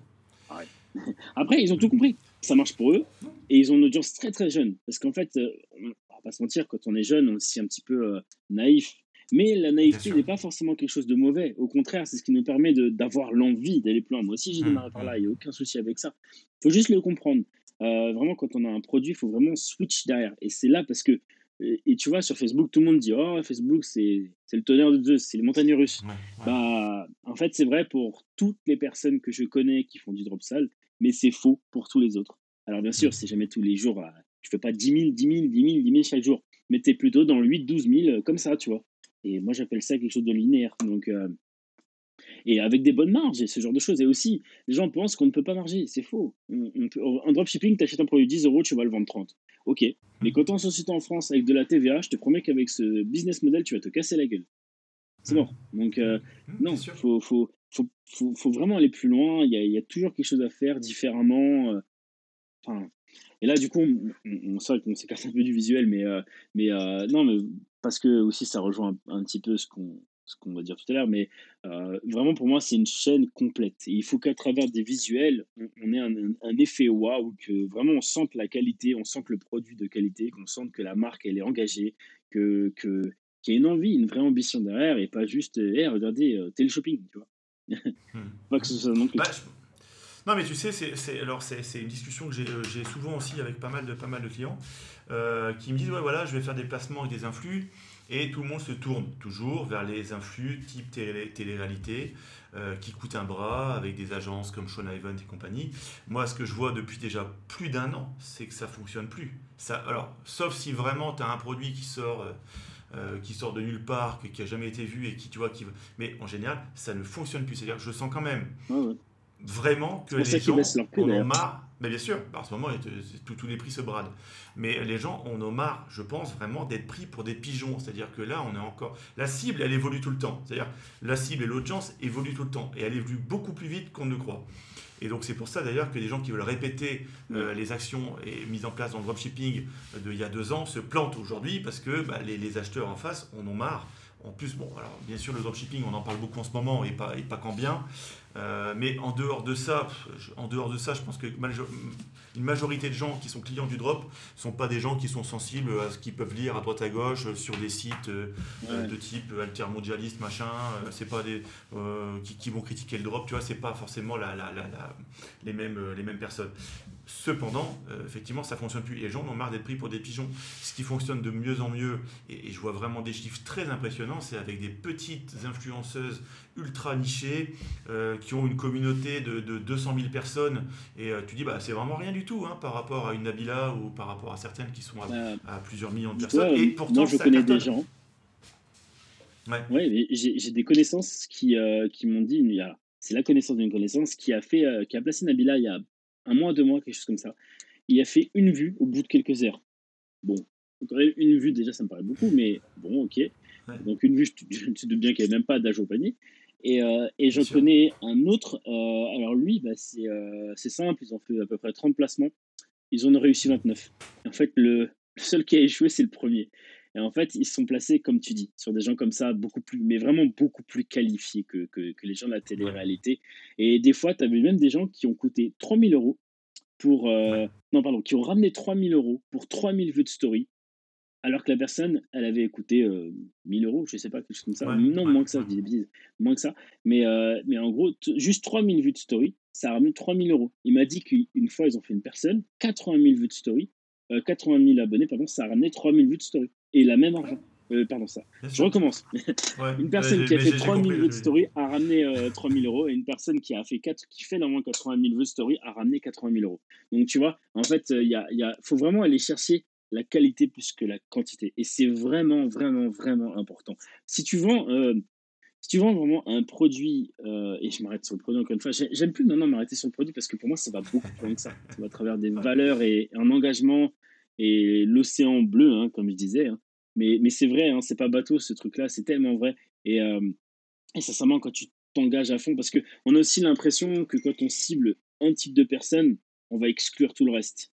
Après, ils ont tout compris. Ça marche pour eux. Et ils ont une audience très très jeune. Parce qu'en fait, on va pas se mentir, quand on est jeune, on est aussi un petit peu naïf. Mais la naïveté n'est pas forcément quelque chose de mauvais. Au contraire, c'est ce qui nous permet d'avoir l'envie d'aller plus loin. Moi aussi, j'ai mmh, démarré par là, il n'y a aucun souci avec ça. Il faut juste le comprendre. Euh, vraiment, quand on a un produit, il faut vraiment switch derrière. Et c'est là parce que, et, tu vois, sur Facebook, tout le monde dit Oh, Facebook, c'est le tonnerre de Zeus, c'est les montagnes russes. Bah, en fait, c'est vrai pour toutes les personnes que je connais qui font du drop sale, mais c'est faux pour tous les autres. Alors, bien sûr, mmh. c'est jamais tous les jours. Euh, tu fais pas 10 000, 10 000, 10 000, 10 000 chaque jour. Mais tu es plutôt dans le 8, 12 000, comme ça, tu vois. Et moi, j'appelle ça quelque chose de linéaire. Donc, euh, et avec des bonnes marges et ce genre de choses. Et aussi, les gens pensent qu'on ne peut pas marger. C'est faux. en dropshipping, tu achètes un produit 10 euros, tu vas le vendre 30. Ok. Mais quand tu es en société en France avec de la TVA, je te promets qu'avec ce business model, tu vas te casser la gueule. C'est bon. Donc, euh, non, il faut, faut, faut, faut, vraiment aller plus loin. Il y, a, y a, toujours quelque chose à faire différemment. Euh, enfin, et là, du coup, on, on, sait qu'on s'écarte un peu du visuel, mais, mais non, mais parce que aussi ça rejoint un, petit peu ce qu'on ce qu'on va dire tout à l'heure, mais euh, vraiment pour moi c'est une chaîne complète. Et il faut qu'à travers des visuels, on, ait un, effet waouh, que vraiment on sente la qualité, on sente le produit de qualité, qu'on sente que la marque elle est engagée, que que qu'il y a une envie, une vraie ambition derrière et pas juste, hé regardez, euh, télé shopping, tu vois. Hmm. pas que ce soit non plus. Bah, Non, mais tu sais, c'est alors c'est une discussion que j'ai souvent aussi avec pas mal de, pas mal de clients qui me disent ouais, voilà, je vais faire des placements avec des influx. Et tout le monde se tourne toujours vers les influx type télé-réalité euh, qui coûtent un bras avec des agences comme Sean Event et compagnie. Moi, ce que je vois depuis déjà plus d'un an, c'est que ça fonctionne plus. Ça, alors, sauf si vraiment tu as un produit qui sort. Euh, euh, qui sort de nulle part, qui n'a jamais été vu et qui, tu vois, qui... Mais en général, ça ne fonctionne plus. C'est-à-dire que je sens quand même vraiment que les gens en ont marre mais bien sûr, en ce moment, tous les prix se bradent. Mais les gens en ont marre, je pense, vraiment d'être pris pour des pigeons. C'est-à-dire que là, on est encore. La cible, elle évolue tout le temps. C'est-à-dire, la cible et l'audience évoluent tout le temps. Et elle évolue beaucoup plus vite qu'on ne croit. Et donc, c'est pour ça d'ailleurs que des gens qui veulent répéter euh, les actions et mises en place dans le dropshipping d'il y a deux ans se plantent aujourd'hui parce que bah, les, les acheteurs en face en ont marre. En plus, bon, alors bien sûr, le dropshipping, on en parle beaucoup en ce moment et pas, et pas qu'en bien. Euh, mais en dehors de ça, en dehors de ça, je pense que une majorité de gens qui sont clients du drop sont pas des gens qui sont sensibles à ce qu'ils peuvent lire à droite à gauche sur des sites euh, de type altermondialiste machin. Euh, c'est pas des qui, vont critiquer le drop, tu vois. C'est pas forcément la, les mêmes les mêmes personnes. Cependant, effectivement, ça fonctionne plus. Et les gens ont marre d'être pris pour des pigeons. Ce qui fonctionne de mieux en mieux, et, et je vois vraiment des chiffres très impressionnants, c'est avec des petites influenceuses ultra nichées euh, qui ont une communauté de, 200 000 personnes. Et euh, tu dis, bah, c'est vraiment rien du tout hein, par rapport à une Nabila ou par rapport à certaines qui sont à, bah, plusieurs millions de personnes. et pourtant, moi, je connais des gens. Ouais. j'ai des connaissances qui, euh, qui m'ont dit, c'est la connaissance d'une connaissance qui a, fait, qui a placé Nabila il y a un mois, deux mois, quelque chose comme ça. Il a fait une vue au bout de quelques heures. Bon, une vue déjà, ça me paraît beaucoup, mais bon, ok. Donc une vue, je, te doute bien qu'il n'y avait même pas d'âge au panier. Et, euh, et je connais un autre. Euh, alors lui, bah, euh, c'est simple. Ils ont fait à peu près 30 placements. Ils en ont réussi 29. en fait, le, seul qui a échoué, c'est le premier. Et en fait, ils se sont placés, comme tu dis, sur des gens comme ça, beaucoup plus, mais vraiment beaucoup plus qualifiés que, que, que les gens de la télé-réalité. Et des fois, tu avais même des gens qui ont coûté 3000 euros pour. Non, pardon, qui ont ramené 3000 euros pour 3000 vues de story alors que la personne, elle avait écouté euh, 1000 euros, je sais pas, quelque chose comme ça. non, moins que ça, je dis bêtises, moins que ça. Mais, euh, mais en gros, juste 3000 vues de story, ça a ramené 3000 euros. Il m'a dit qu'une fois, ils ont fait une personne, 80 000 vues de story, 80 euh, 000 abonnés, pardon, ça a ramené 3000 vues de story. Et la même argent. Euh, pardon, ça. je recommence. une personne qui a fait 3000 vues de story a ramené 3000 euros et une personne qui a fait 4, qui fait normalement 80 000 vues de story a ramené 80 000 euros. Donc tu vois, en fait, il y a, y a, faut vraiment aller chercher la qualité plus que la quantité. Et c'est vraiment, vraiment, vraiment important. Si tu vends, euh, si tu vends vraiment un produit, euh, et je m'arrête sur le produit encore une fois, j'aime plus maintenant m'arrêter sur le produit parce que pour moi, ça va beaucoup plus loin que ça. Ça va à travers des valeurs et un engagement et l'océan bleu, hein, comme je disais. Hein. Mais, mais c'est vrai, hein, c'est pas bateau ce truc-là, c'est tellement vrai. Et, euh, et sincèrement, quand tu t'engages à fond, parce qu'on a aussi l'impression que quand on cible un type de personne, on va exclure tout le reste.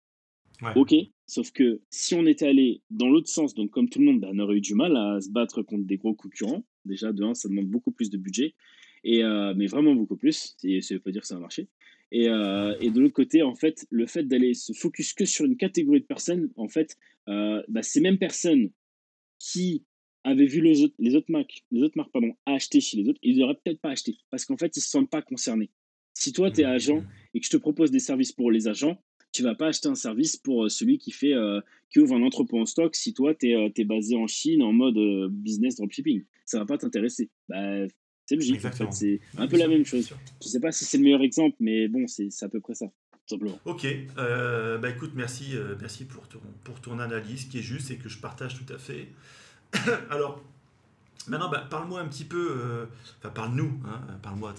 Ok, sauf que si on était allé dans l'autre sens, donc comme tout le monde, bah, on aurait eu du mal à se battre contre des gros concurrents. Déjà, de un, ça demande beaucoup plus de budget, et, euh, mais vraiment beaucoup plus. Ça ne veut pas dire que ça va marcher. Et, euh, et de l'autre côté, en fait, le fait d'aller se focus que sur une catégorie de personnes, en fait, euh, bah, ces mêmes personnes qui avaient vu les autres, les autres marques, les autres marques pardon, acheter chez les autres, ils n'auraient peut-être pas acheté parce qu'en fait, ils ne se sentent pas concernés. Si toi, tu es agent et que je te propose des services pour les agents, tu vas pas acheter un service pour euh, celui qui fait euh, qui ouvre un entrepôt en stock si toi tu es, es, basé en Chine en mode euh, business dropshipping. Ça va pas t'intéresser. Bah, c'est logique. En fait. C'est un peu la même chose. Je sais pas si c'est le meilleur exemple, mais bon, c'est à peu près ça. Ok, bah écoute, merci, merci pour ton, pour ton analyse qui est juste et que je partage tout à fait. Alors, Maintenant, bah, parle-moi un petit peu, euh, enfin parle-nous, hein, parle-moi,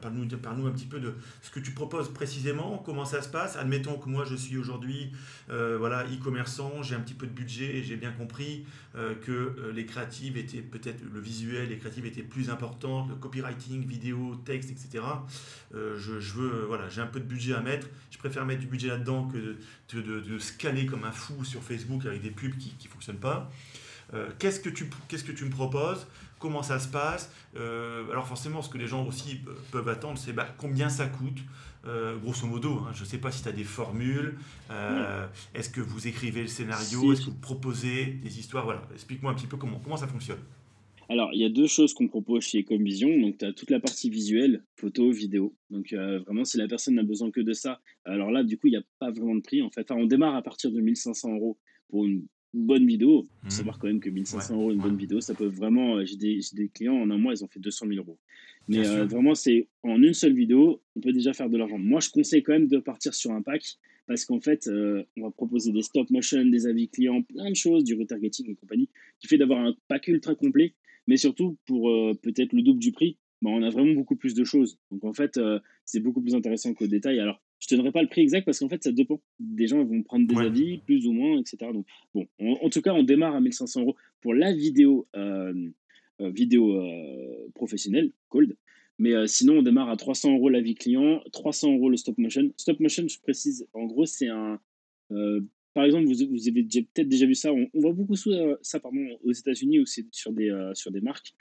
parle-nous parle un petit peu de ce que tu proposes précisément, comment ça se passe. Admettons que moi je suis aujourd'hui euh, voilà, e-commerçant, j'ai un petit peu de budget et j'ai bien compris euh, que les créatives étaient peut-être le visuel, les créatives étaient plus importantes, le copywriting, vidéo, texte, etc. Je, veux, voilà, j'ai un peu de budget à mettre. Je préfère mettre du budget là-dedans que de, de, comme un fou sur Facebook avec des pubs qui ne fonctionnent pas. Euh, qu'est-ce que tu qu'est-ce que tu me proposes? Comment ça se passe? Euh, alors forcément ce que les gens aussi peuvent attendre c'est bah, combien ça coûte? Euh, grosso modo hein, je ne sais pas si tu as des formules est-ce que vous écrivez le scénario? Est-ce que vous proposez des histoires? Voilà explique-moi un petit peu comment comment ça fonctionne. Alors, il y a deux choses qu'on propose chez Ecomvision. Donc, tu as toute la partie visuelle, photo, vidéo. Donc, euh, vraiment, si la personne n'a besoin que de ça, alors là, du coup, il n'y a pas vraiment de prix. En fait, on démarre à partir de 1500 euros pour une bonne vidéo. Faut mmh. savoir quand même que 1500 euros, une bonne vidéo, ça peut vraiment. Euh, j'ai des, des, clients en un mois, ils ont fait 200 000 euros. Mais euh, vraiment, c'est en une seule vidéo, on peut déjà faire de l'argent. Moi, je conseille quand même de partir sur un pack parce qu'en fait, euh, on va proposer des stop motion, des avis clients, plein de choses, du retargeting et compagnie, qui fait d'avoir un pack ultra complet. Mais surtout, pour peut-être le double du prix, bah, on a vraiment beaucoup plus de choses. Donc en fait, c'est beaucoup plus intéressant qu'au détail. Alors, je ne donnerai pas le prix exact parce qu'en fait, ça dépend. Des gens vont prendre des avis, plus ou moins, etc. Donc, bon, en tout cas, on démarre à 1500 euros pour la vidéo, euh, euh, vidéo euh, professionnelle, cold. Mais sinon, on démarre à 300 euros l'avis client, 300 euros le stop motion. Stop motion, je précise, en gros, c'est un. par exemple, vous, vous avez peut-être déjà vu ça. On, voit beaucoup ça pardon, aux États-Unis ou sur des, sur des marques.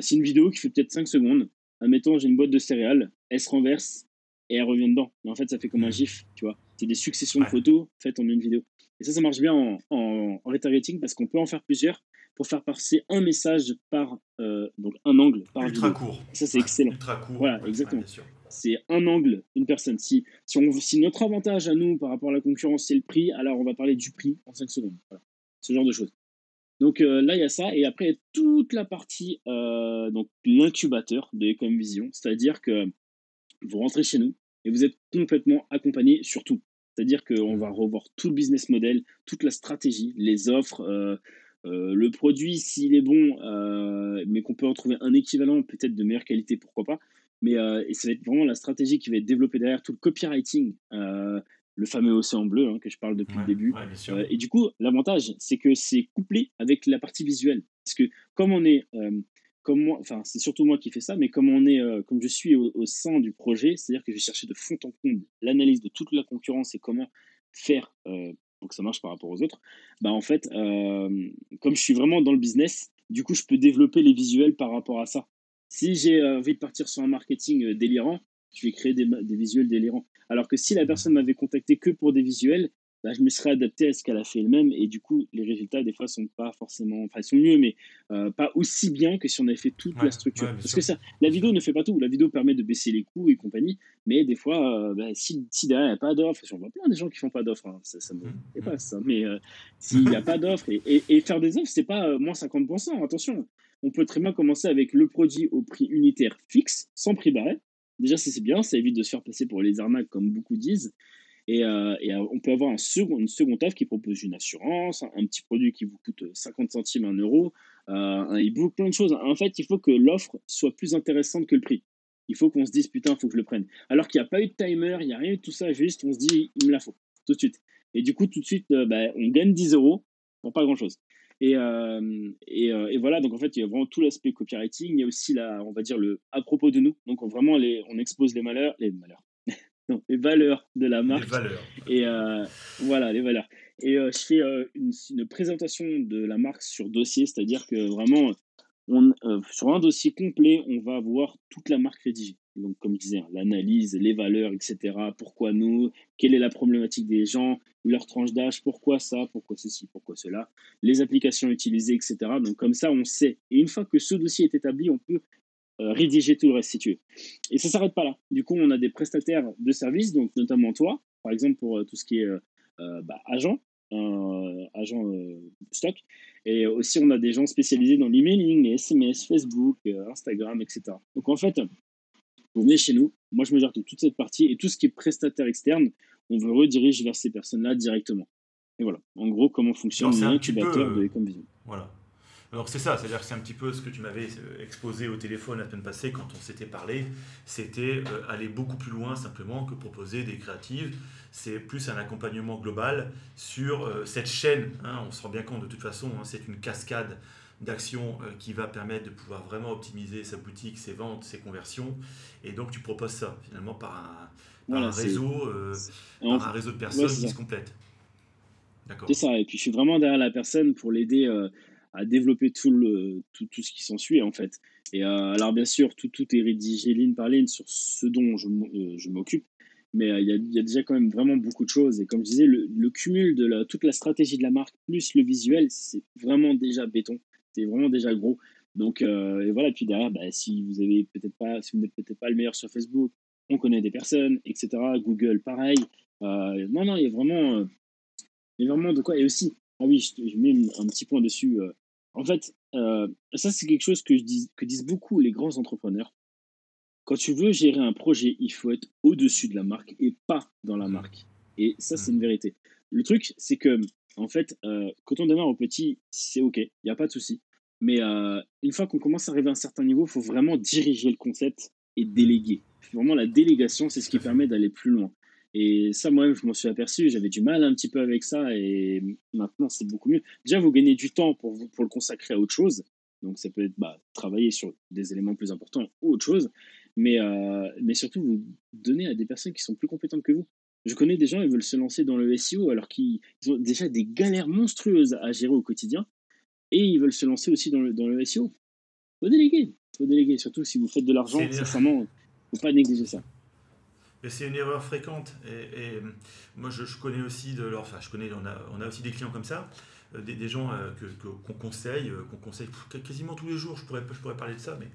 c'est une vidéo qui fait peut-être 5 secondes. Admettons, j'ai une boîte de céréales, elle se renverse, et elle revient dedans. Mais en fait, ça fait comme un GIF, tu vois. C'est des successions de photos faites en une vidéo. Et ça, ça marche bien en, en, retargeting parce qu'on peut en faire plusieurs pour faire passer un message par euh, donc un angle par ultra court. ça c'est excellent. Ultra court. Voilà, exactement. c'est un angle, une personne. Si, si, on, si notre avantage à nous par rapport à la concurrence c'est le prix, alors on va parler du prix en 5 secondes. Voilà. Ce genre de choses. Donc euh, là il y a ça et après il y a toute la partie euh, donc l'incubateur de Ecomvision, c'est-à-dire que vous rentrez chez nous et vous êtes complètement accompagné sur tout. C'est-à-dire qu'on va revoir tout le business model, toute la stratégie, les offres, euh, euh, le produit s'il est bon, euh, mais qu'on peut en trouver un équivalent peut-être de meilleure qualité, pourquoi pas. Mais et ça va être vraiment la stratégie qui va être développée derrière tout le copywriting, le fameux océan bleu hein, que je parle depuis le début. et du coup, l'avantage, c'est que c'est couplé avec la partie visuelle. Parce que comme on est comme moi, enfin c'est surtout moi qui fais ça, mais comme on est, euh, comme je suis au, sein du projet, c'est-à-dire que je vais chercher de fond en comble l'analyse de toute la concurrence et comment faire euh, pour que ça marche par rapport aux autres. Bah en fait, euh, comme je suis vraiment dans le business, du coup je peux développer les visuels par rapport à ça. Si j'ai envie de partir sur un marketing délirant, je vais créer des, des visuels délirants. Alors que si la personne m'avait contacté que pour des visuels, bah, je me serais adapté à ce qu'elle a fait elle-même et du coup les résultats des fois sont pas forcément enfin ils sont mieux mais euh, pas aussi bien que si on avait fait toute la structure. parce que ça la vidéo ne fait pas tout. La vidéo permet de baisser les coûts et compagnie mais des fois euh, bah, si, si, derrière il n'y a pas d'offre on voit plein des gens qui font pas d'offre hein, ça, ça me mmh. pas ça mais euh, s'il n'y a pas d'offre et, et, faire des offres c'est pas moins 50% attention. On peut très bien commencer avec le produit au prix unitaire fixe sans prix barré. Déjà c'est bien ça évite de se faire passer pour les arnaques comme beaucoup disent et, euh, euh, on peut avoir une seconde offre qui propose une assurance, un, petit produit qui vous coûte 50 centimes, un euro, euh, un e-book, plein de choses. En fait, il faut que l'offre soit plus intéressante que le prix. Il faut qu'on se dise, putain, il faut que je le prenne. Alors qu'il n'y a pas eu de timer, il n'y a rien de tout ça, juste on se dit, il me la faut, tout de suite. Et du coup, tout de suite, bah, on gagne 10 euros pour pas grand-chose. Et, voilà, donc en fait, il y a vraiment tout l'aspect copywriting. Il y a aussi, la, on va dire, le à propos de nous. Donc on, vraiment, on expose les malheurs, les malheurs, les valeurs de la marque. Les valeurs. Et euh, voilà, les valeurs. Et euh, je fais euh, une, présentation de la marque sur dossier, c'est-à-dire que vraiment, on, sur un dossier complet, on va voir toute la marque rédigée. Donc, comme je disais, hein, l'analyse, les valeurs, etc. Pourquoi nous? Quelle est la problématique des gens? Leur tranche d'âge? Pourquoi ça? Pourquoi ceci? Pourquoi cela? Les applications utilisées, etc. Donc, comme ça, on sait. Et une fois que ce dossier est établi, on peut rédiger tout le reste si tu veux. Et ça s'arrête pas là. Du coup, on a des prestataires de services, donc notamment toi, par exemple pour euh, tout ce qui est euh, bah, agent, agent stock. Et aussi, on a des gens spécialisés dans l'emailing, les SMS, Facebook, Instagram, etc. Donc en fait, vous venez chez nous, moi je me gère toute cette partie et tout ce qui est prestataire externe, on veut redirige vers ces personnes-là directement. Et voilà, en gros, comment fonctionne l'incubateur de Ecomvision. Voilà. Alors c'est ça, c'est-à-dire que c'est un petit peu ce que tu m'avais euh, exposé au téléphone la semaine passée quand on s'était parlé, c'était euh, aller beaucoup plus loin simplement que proposer des créatives, c'est plus un accompagnement global sur euh, cette chaîne, hein. on se rend bien compte de toute façon, hein, c'est une cascade d'actions qui va permettre de pouvoir vraiment optimiser sa boutique, ses ventes, ses conversions, et donc tu proposes ça finalement par un, réseau, un réseau de personnes qui se complètent. C'est ça, et puis je suis vraiment derrière la personne pour l'aider à développer tout, le, tout, tout ce qui s'ensuit en fait. Et euh, alors bien sûr, tout, tout est rédigé ligne par ligne sur ce dont je, euh, m'occupe, mais euh, il y, y, a déjà quand même vraiment beaucoup de choses. Et comme je disais, le, le cumul de la, toute la stratégie de la marque plus le visuel, c'est vraiment déjà béton, c'est vraiment déjà gros. Donc, euh, et voilà, puis derrière, bah, si vous avez peut-être pas, si n'êtes peut-être pas le meilleur sur Facebook, on connaît des personnes, etc. Google, pareil. Euh, non, non, il y a vraiment, il y a vraiment de quoi. Et aussi, ah oui, je, mets un petit point dessus. en fait, ça, c'est quelque chose que, je dis, que disent beaucoup les grands entrepreneurs. Quand tu veux gérer un projet, il faut être au-dessus de la marque et pas dans la mmh. marque. Et ça, c'est mmh. une vérité. Le truc, c'est que, en fait, quand on démarre au petit, c'est OK, il n'y a pas de souci. Mais une fois qu'on commence à arriver à un certain niveau, il faut vraiment diriger le concept et déléguer. Vraiment, la délégation, c'est ce qui permet d'aller plus loin. Et ça, moi-même, je m'en suis aperçu. J'avais du mal un petit peu avec ça. Et maintenant, c'est beaucoup mieux. Déjà, vous gagnez du temps pour, pour le consacrer à autre chose. Donc, ça peut être bah, travailler sur des éléments plus importants ou autre chose. Mais, euh, mais surtout, vous donnez à des personnes qui sont plus compétentes que vous. Je connais des gens, ils veulent se lancer dans le SEO alors qu'ils ont déjà des galères monstrueuses à gérer au quotidien. Et ils veulent se lancer aussi dans le, dans le SEO. Faut déléguer. Faut déléguer. Surtout si vous faites de l'argent, sincèrement, faut pas négliger ça. C'est une erreur fréquente. Et, moi, je, connais aussi de leur. Enfin, je connais, on a, on a aussi des clients comme ça, euh, des, gens euh, qu'on conseille, euh, qu'on conseille quasiment tous les jours. Je pourrais, je pourrais parler de ça, mais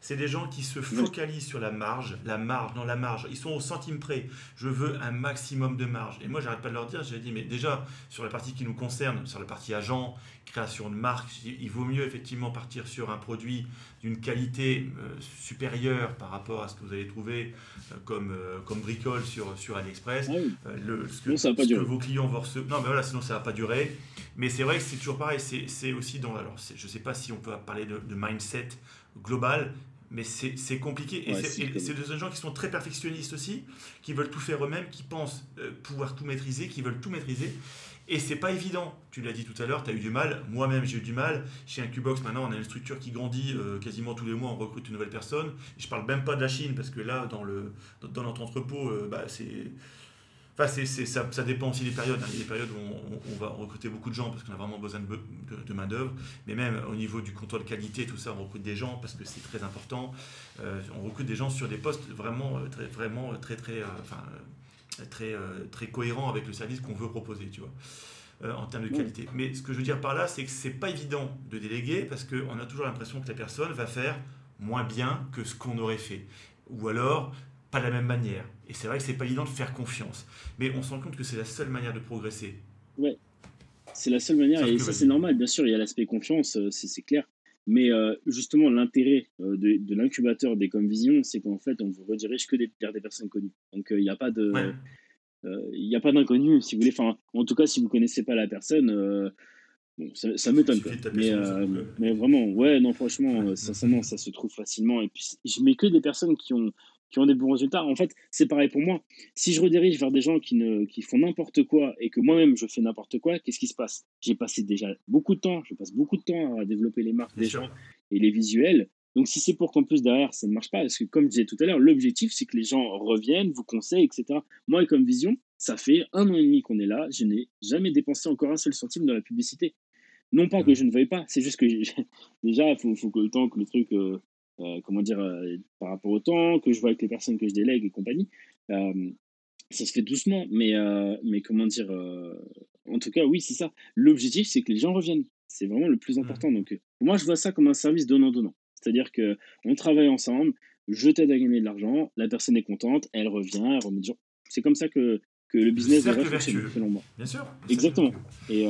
c'est des gens qui se focalisent sur la marge, la marge, dans la marge. Ils sont au centime près. Je veux un maximum de marge. Et moi, j'arrête pas de leur dire, j'ai dit, mais déjà, sur la partie qui nous concerne, sur la partie agent, création de marque, il vaut mieux effectivement partir sur un produit d'une qualité euh, supérieure par rapport à ce que vous allez trouver euh, comme, euh, comme bricole sur, sur AliExpress. Ah le, ce, que, ça pas vos clients vont recevoir. Non, mais voilà, sinon ça va pas durer. Mais c'est vrai que c'est toujours pareil. C'est aussi dans. Alors, je ne sais pas si on peut parler de, de mindset global, mais c'est compliqué. Et c'est des gens qui sont très perfectionnistes aussi, qui veulent tout faire eux-mêmes, qui pensent euh, pouvoir tout maîtriser, qui veulent tout maîtriser. Et c'est pas évident. Tu l'as dit tout à l'heure, tu as eu du mal. Moi-même, j'ai eu du mal. Chez Incubox, maintenant, on a une structure qui grandit euh, quasiment tous les mois. On recrute une nouvelle personne. Je parle même pas de la Chine, parce que là, dans, le, dans notre entrepôt, euh, bah, c'est Enfin, ça, ça, dépend aussi des périodes. Hein. Il y a des périodes où on, va recruter beaucoup de gens parce qu'on a vraiment besoin de, de, main-d'œuvre. Mais même au niveau du contrôle qualité, tout ça, on recrute des gens parce que c'est très important. Euh, on recrute des gens sur des postes vraiment euh, très, vraiment euh, très, très, enfin, très, très cohérents avec le service qu'on veut proposer, tu vois, en termes de qualité. Mais ce que je veux dire par là, c'est que c'est pas évident de déléguer parce qu'on a toujours l'impression que la personne va faire moins bien que ce qu'on aurait fait. Ou alors, pas de la même manière. Et c'est vrai que c'est pas évident de faire confiance. Mais on se rend compte que c'est la seule manière de progresser. Ouais, c'est la seule manière. et ça, c'est normal, bien sûr, il y a l'aspect confiance, euh, c'est clair. Mais euh, justement, l'intérêt euh, de, de l'incubateur des Vision, c'est qu'en fait, on vous redirige que des, vers des personnes connues. Donc, il n'y a pas de. Il a pas d'inconnu, si vous voulez. Enfin, en tout cas, si vous ne connaissez pas la personne, bon, ça, ça m'étonne. Mais, mais vraiment, ouais, non, franchement, sincèrement, ça se trouve facilement. Et puis, je mets que des personnes qui ont qui ont des bons résultats. En fait, c'est pareil pour moi. Si je redirige vers des gens qui, ne, qui font n'importe quoi et que moi-même je fais n'importe quoi, qu'est-ce qui se passe? J'ai passé déjà beaucoup de temps, je passe beaucoup de temps à développer les marques des gens et les visuels. Donc si c'est pour qu'en plus derrière ça ne marche pas, parce que comme je disais tout à l'heure, l'objectif c'est que les gens reviennent, vous conseillent, etc. Moi, comme vision, ça fait un an et demi qu'on est là, je n'ai jamais dépensé encore un seul centime dans la publicité. Non pas que mmh. je ne veuille pas, c'est juste que déjà, il faut, faut, que le temps que le truc euh, comment dire, euh, par rapport au temps, que je vois avec les personnes que je délègue et compagnie. Euh, ça se fait doucement, mais, mais comment dire, en tout cas, oui, c'est ça. L'objectif, c'est que les gens reviennent. C'est vraiment le plus mmh. important. Donc, moi, je vois ça comme un service donnant-donnant. C'est-à-dire que on travaille ensemble, je t'aide à gagner de l'argent, la personne est contente, elle revient, elle remet du C'est comme ça que, que le business devrait fonctionner, selon moi. Bien sûr. Exactement. Et,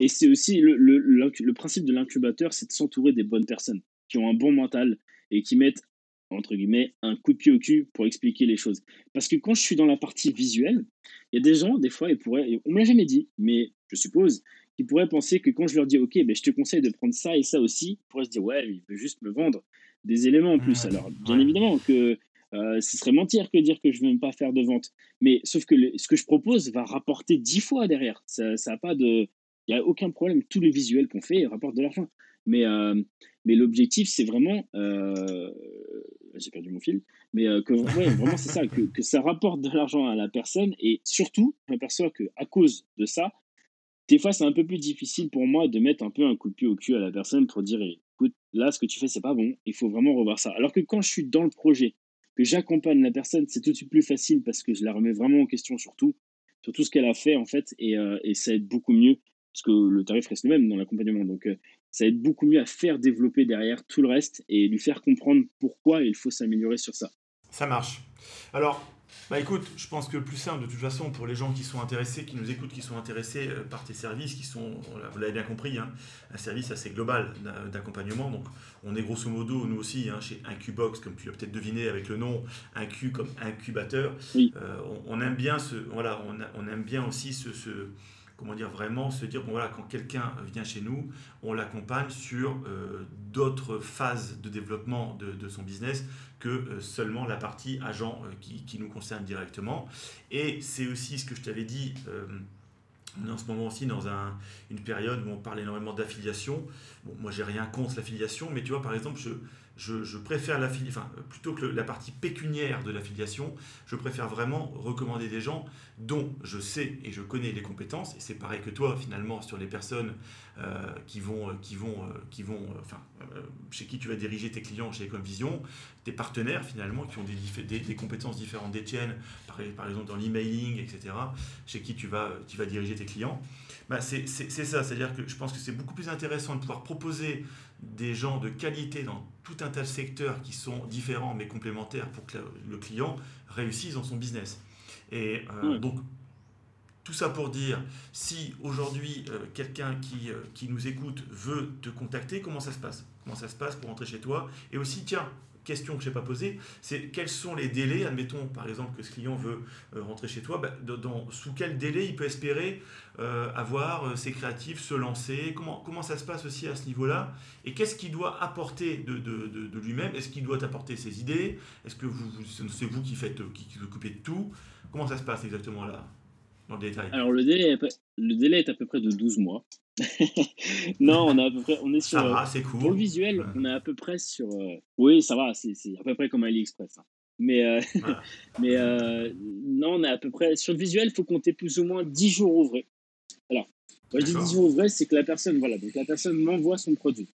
et c'est aussi le, le, le, principe de l'incubateur, c'est de s'entourer des bonnes personnes qui ont un bon mental, et qui mettent, entre guillemets, un coup de pied au cul pour expliquer les choses. Parce que quand je suis dans la partie visuelle, il y a des gens, des fois, ils pourraient, on ne me l'a jamais dit, mais je suppose, qu'ils pourraient penser que quand je leur dis, OK, ben, je te conseille de prendre ça et ça aussi, ils pourraient se dire, ouais, il veut juste me vendre des éléments en plus. Alors, bien évidemment que euh, ce serait mentir que dire que je ne veux même pas faire de vente. Mais sauf que ce que je propose va rapporter dix fois derrière. Ça n'a pas de. Il n'y a aucun problème. Tous les visuels qu'on fait rapportent de l'argent. Mais, euh, mais l'objectif, c'est vraiment. Euh, j'ai perdu mon fil. Mais euh, que vraiment, c'est ça, que, que, ça rapporte de l'argent à la personne. Et surtout, je m'aperçois qu'à cause de ça, des fois, c'est un peu plus difficile pour moi de mettre un peu un coup de pied au cul à la personne pour dire écoute, là, ce que tu fais, c'est pas bon, il faut vraiment revoir ça. Alors que quand je suis dans le projet, que j'accompagne la personne, c'est tout de suite plus facile parce que je la remets vraiment en question sur tout, sur tout ce qu'elle a fait, en fait, et, et ça aide beaucoup mieux parce que le tarif reste le même dans l'accompagnement. Donc, ça aide beaucoup mieux à faire développer derrière tout le reste et lui faire comprendre pourquoi il faut s'améliorer sur ça. Ça marche. Alors, bah écoute, je pense que le plus simple de toute façon pour les gens qui sont intéressés, qui nous écoutent, qui sont intéressés euh, par tes services, qui sont, vous l'avez bien compris, hein, un service assez global d'accompagnement. Donc on est grosso modo, nous aussi, hein, chez Incubox, comme tu l'as peut-être deviné avec le nom, Incu comme incubateur. Euh, on, aime bien ce, voilà, on, aime bien aussi ce comment dire, vraiment se dire, bon voilà, quand quelqu'un vient chez nous, on l'accompagne sur euh, d'autres phases de développement de, son business que euh, seulement la partie agent euh, qui, nous concerne directement. Et c'est aussi ce que je t'avais dit. on en ce moment aussi dans un, une période où on parle énormément d'affiliation. Bon, moi, j'ai rien contre l'affiliation, mais tu vois, par exemple, je, je, préfère enfin, plutôt que la partie pécuniaire de l'affiliation, je préfère vraiment recommander des gens dont je sais et je connais les compétences, et c'est pareil que toi finalement sur les personnes euh, qui vont, euh, qui vont, euh, qui vont enfin, chez qui tu vas diriger tes clients chez Ecomvision, tes partenaires finalement qui ont des, compétences différentes des tiennes, par, par exemple dans l'emailing, etc., chez qui tu vas, tu vas diriger tes clients. Bah c'est ça, c'est-à-dire que je pense que c'est beaucoup plus intéressant de pouvoir proposer des gens de qualité dans tout un tas de secteurs qui sont différents mais complémentaires pour que le client réussisse dans son business. Et euh, donc, tout ça pour dire, si aujourd'hui euh, quelqu'un qui, euh, qui nous écoute veut te contacter, comment ça se passe? Comment ça se passe pour rentrer chez toi? Et aussi, tiens, question que je n'ai pas posée, c'est quels sont les délais, admettons par exemple que ce client veut euh, rentrer chez toi, bah, dans, sous quel délai il peut espérer euh, avoir euh, ses créatifs, se lancer, comment, ça se passe aussi à ce niveau-là, et qu'est-ce qu'il doit apporter de, lui-même, est-ce qu'il doit apporter ses idées, est-ce que vous, c'est vous qui, faites, qui, vous occupez de tout, comment ça se passe exactement là, dans le détail? Alors le délai est à peu près de 12 mois. non, on a à peu près, on est sur. Ça va, c'est cool. Pour le visuel, on est à peu près sur. Euh, oui, ça va, c'est à peu près comme AliExpress. Hein. Mais, euh, mais euh, non, on est à peu près. Sur le visuel, il faut compter plus ou moins 10 jours ouvrés. Alors, quand je dis 10 jours ouvrés, c'est que la personne, voilà, donc la personne m'envoie son produit.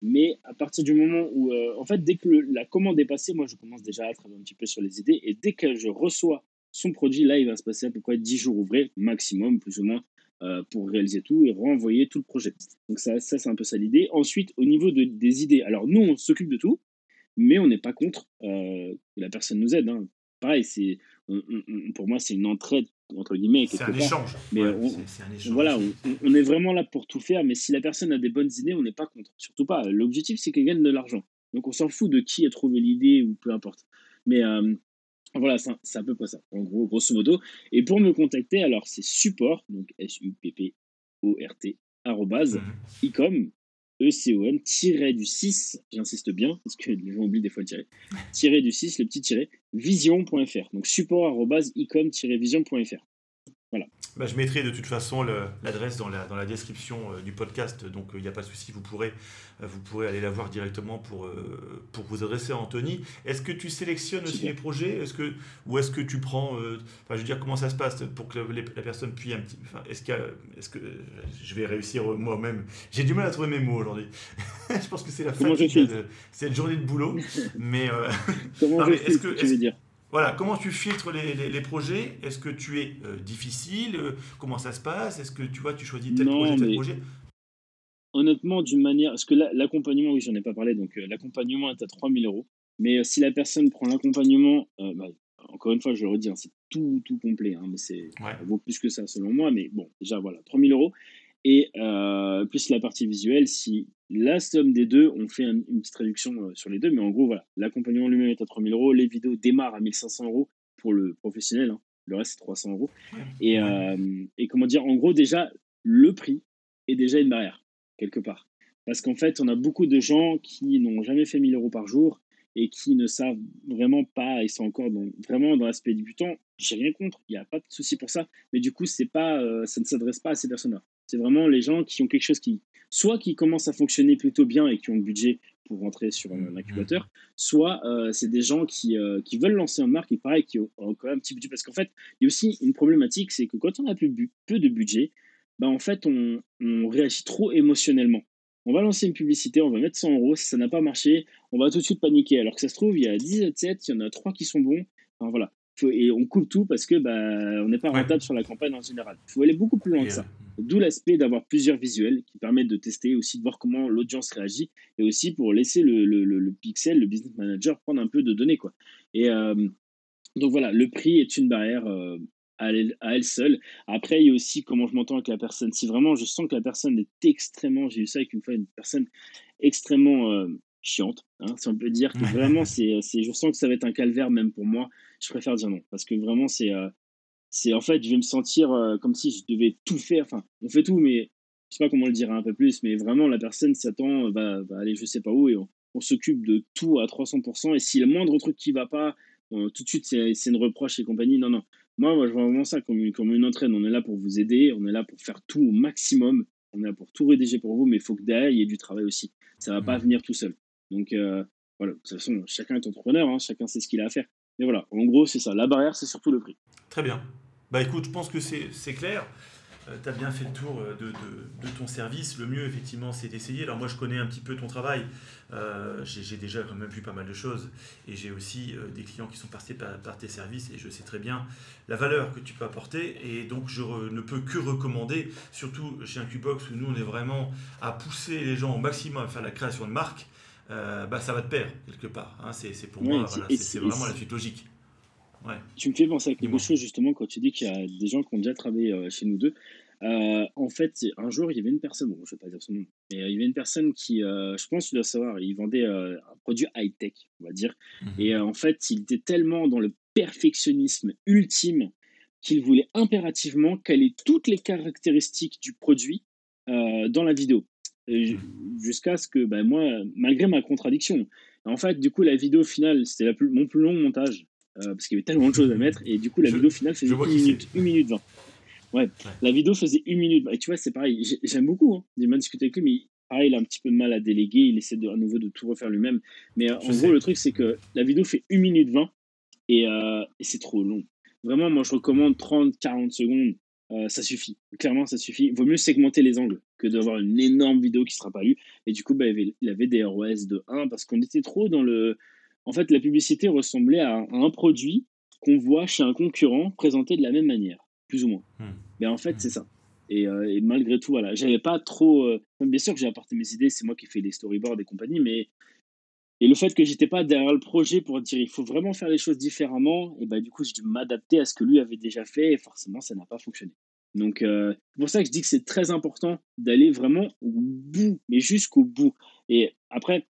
Mais à partir du moment où, en fait, dès que la commande est passée, moi, je commence déjà à travailler un petit peu sur les idées. Et dès que je reçois son produit, là, il va se passer à peu près 10 jours ouvrés, maximum, plus ou moins, euh, pour réaliser tout et renvoyer tout le projet. Donc ça, ça c'est un peu ça l'idée. Ensuite, au niveau de, des idées, alors nous, on s'occupe de tout, mais on n'est pas contre euh, que la personne nous aide. Hein. Pareil, c'est, pour moi, c'est une entraide entre guillemets. C'est un, échange. Mais Voilà, on, est vraiment là pour tout faire, mais si la personne a des bonnes idées, on n'est pas contre. Surtout pas. L'objectif, c'est qu'elle gagne de l'argent. Donc on s'en fout de qui a trouvé l'idée ou peu importe. Mais euh, voilà, c'est à peu près ça, en gros, grosso modo. Et pour me contacter, alors c'est support, donc S-U-P-P-O-R-T, arrobase, mhm. icom, E-C-O-M, tiré du 6, j'insiste bien, parce que les gens oublient des fois le tiré, tiré du 6, le petit tiré, vision.fr. Donc support, arrobase, icom-vision.fr. Voilà. Bah, je mettrai de toute façon l'adresse dans la, dans la description euh, du podcast, donc il euh, n'y a pas de souci, vous pourrez, euh, vous pourrez aller la voir directement pour, pour vous adresser à Anthony. Est-ce que tu sélectionnes aussi les projets? Est-ce que, Ou est-ce que tu prends. enfin, je veux dire, comment ça se passe pour que la personne puisse un petit. Est-ce, est que je vais réussir moi-même? J'ai du mal à trouver mes mots aujourd'hui. je pense que c'est la fin de cette journée de boulot. mais. comment je est-ce que, tu dire? Voilà, comment tu filtres les, projets? Est-ce que tu es euh, difficile? Euh, Comment ça se passe? Est-ce que tu vois, tu choisis tel projet, tel projet? Honnêtement, d'une manière. Parce que l'accompagnement, oui, j'en ai pas parlé, donc euh, l'accompagnement est à 3000 euros. Mais si la personne prend l'accompagnement, bah, encore une fois, je le redis, hein, c'est tout, tout complet, hein, mais c'est vaut plus que ça selon moi. Mais bon, déjà, voilà, 3000 euros. Et plus la partie visuelle, si la somme des deux, on fait une petite réduction euh, sur les deux, mais en gros, voilà, l'accompagnement lui-même est à 3000 euros, les vidéos démarrent à 1500 euros pour le professionnel, hein. le reste c'est 300 euros. Et, euh, et comment dire, en gros, déjà, le prix est déjà une barrière, quelque part. Parce qu'en fait, on a beaucoup de gens qui n'ont jamais fait 1000 euros par jour et qui ne savent vraiment pas, ils sont encore vraiment dans l'aspect débutant. J'ai rien contre, il n'y a pas de souci pour ça, mais du coup, c'est pas, euh, ça ne s'adresse pas à ces personnes-là. C'est vraiment les gens qui ont quelque chose qui, soit qui commencent à fonctionner plutôt bien et qui ont le budget pour rentrer sur un mmh, incubateur, mmh. soit euh, c'est des gens qui, euh, qui, veulent lancer une marque et pareil, qui ont, quand même un petit budget. Parce qu'en fait, il y a aussi une problématique, c'est que quand on a peu, peu de budget, bah en fait, on, on, réagit trop émotionnellement. On va lancer une publicité, on va mettre 100 euros, si ça n'a pas marché, on va tout de suite paniquer. Alors que ça se trouve, il y a 10 7, il y en a 3 qui sont bons. Enfin, voilà. Et on coupe tout parce que bah, on n'est pas rentable sur la campagne en général. Il faut aller beaucoup plus loin que ça. Euh, D'où l'aspect d'avoir plusieurs visuels qui permettent de tester aussi, de voir comment l'audience réagit et aussi pour laisser le, le, le, pixel, le business manager, prendre un peu de données. Quoi. Et euh, donc voilà, le prix est une barrière euh, à, elle, à, elle, seule. Après, il y a aussi comment je m'entends avec la personne. Si vraiment je sens que la personne est extrêmement, j'ai eu ça avec une fois, une personne extrêmement chiante, hein, si on peut dire que vraiment, c'est, je sens que ça va être un calvaire même pour moi. Je préfère dire non parce que vraiment, c'est, euh, c'est en fait, je vais me sentir euh, comme si je devais tout faire. Enfin, on fait tout, mais je sais pas comment le dire un peu plus, mais vraiment, la personne s'attend, va, va aller je sais pas où et on, s'occupe de tout à 300%. Et si le moindre truc qui va pas, tout de suite, c'est, une reproche et compagnie. Non, non. Moi, moi, je vois vraiment ça comme, comme une entraîne. On est là pour vous aider, on est là pour faire tout au maximum. On est là pour tout rédiger pour vous, mais il faut que derrière, il y ait du travail aussi. Ça va pas venir tout seul. Donc euh, voilà, de toute façon, chacun est entrepreneur, hein, chacun sait ce qu'il a à faire. Mais voilà, en gros, c'est ça. La barrière, c'est surtout le prix. Très bien. Bah écoute, je pense que c'est clair. Euh, tu as bien fait le tour euh, de, ton service. Le mieux, effectivement, c'est d'essayer. Alors, moi, je connais un petit peu ton travail. Euh, j'ai déjà quand même vu pas mal de choses. Et j'ai aussi des clients qui sont passés par, par, tes services. Et je sais très bien la valeur que tu peux apporter. Et donc, je ne peux que recommander, surtout chez Incubox, où nous, on est vraiment à pousser les gens au maximum à faire la création de marque. Bah, ça va de pair, quelque part. Hein. C'est pour moi, voilà, c'est vraiment la suite logique. Ouais. Tu me fais penser à quelque chose justement quand tu dis qu'il y a des gens qui ont déjà travaillé chez nous deux. Euh, en fait, un jour, il y avait une personne, bon, je ne vais pas dire son nom, mais euh, il y avait une personne qui, euh, je pense, tu dois savoir, il vendait un produit high-tech, on va dire. Mhm. Et en fait, il était tellement dans le perfectionnisme ultime qu'il voulait impérativement caler toutes les caractéristiques du produit dans la vidéo. Jusqu'à ce que, ben, moi, malgré ma contradiction, en fait, du coup, la vidéo finale, c'était mon plus long montage, parce qu'il y avait tellement de choses à mettre, et du coup, la vidéo finale faisait 1 minute, 1 minute 20. Ouais. La vidéo faisait une minute. Et tu vois, c'est pareil. J'aime beaucoup. Hein. J'ai mal discuté avec lui, mais pareil, il a un petit peu de mal à déléguer. Il essaie de, à nouveau de tout refaire lui-même. Mais euh, en gros, le truc, c'est que la vidéo fait une minute 20 et, euh, et c'est trop long. Vraiment, moi, je recommande 30, 40 secondes. Euh, ça suffit. Clairement, ça suffit. Il vaut mieux segmenter les angles que d'avoir une énorme vidéo qui ne sera pas lue. Et du coup, bah, il avait des ROS de 1 parce qu'on était trop dans le. En fait, la publicité ressemblait à un produit qu'on voit chez un concurrent présenté de la même manière plus ou moins. Hmm. Mais en fait, hmm. c'est ça. Euh, et, malgré tout, voilà, j'avais pas trop. Euh, bien sûr que j'ai apporté mes idées, c'est moi qui fais les storyboards et compagnie, mais. Et le fait que j'étais pas derrière le projet pour dire il faut vraiment faire les choses différemment, et bah du coup j'ai dû m'adapter à ce que lui avait déjà fait et forcément ça n'a pas fonctionné. Donc euh, c'est pour ça que je dis que c'est très important d'aller vraiment au bout, mais jusqu'au bout. Et après,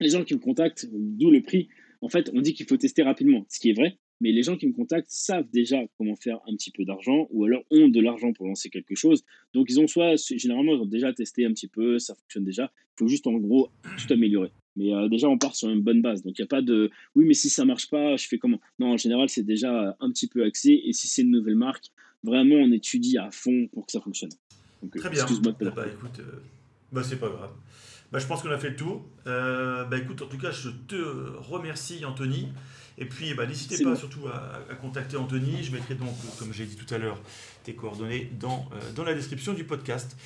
les gens qui me contactent, d'où le prix, en fait on dit qu'il faut tester rapidement, ce qui est vrai, mais les gens qui me contactent savent déjà comment faire un petit peu d'argent ou alors ont de l'argent pour lancer quelque chose. Donc ils ont soit, généralement, ils ont déjà testé un petit peu, ça fonctionne déjà. Il faut juste en gros tout améliorer. Mais euh, déjà, on part sur une bonne base. Donc il n'y a pas de oui, mais si ça marche pas, je fais comment? Non, en général, c'est déjà un petit peu axé. Et si c'est une nouvelle marque, vraiment, on étudie à fond pour que ça fonctionne. Donc, Très bien. Excuse-moi de bah, écoute, euh, bah, c'est pas grave. Bah, je pense qu'on a fait le tour. Euh, bah, écoute, en tout cas, je te remercie, Anthony. Et puis, bah, n'hésitez pas surtout à, contacter Anthony. Je mettrai donc, comme j'ai dit tout à l'heure, tes coordonnées dans, euh, dans la description du podcast.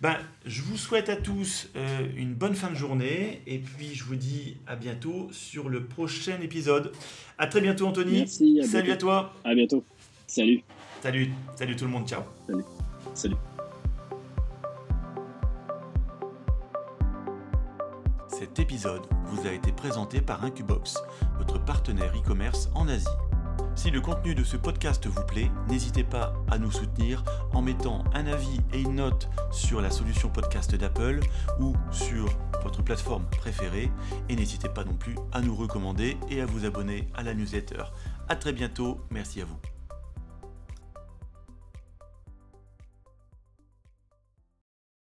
Ben, je vous souhaite à tous euh, une bonne fin de journée et puis je vous dis à bientôt sur le prochain épisode. À très bientôt Anthony. Merci, Salut à toi. À bientôt. Salut. Salut. Salut tout le monde. Ciao. Salut. Salut. Cet épisode vous a été présenté par Incubox, votre partenaire e-commerce en Asie. Si le contenu de ce podcast vous plaît, n'hésitez pas à nous soutenir en mettant un avis et une note sur la solution podcast d'Apple ou sur votre plateforme préférée. Et n'hésitez pas non plus à nous recommander et à vous abonner à la newsletter. A très bientôt, merci à vous.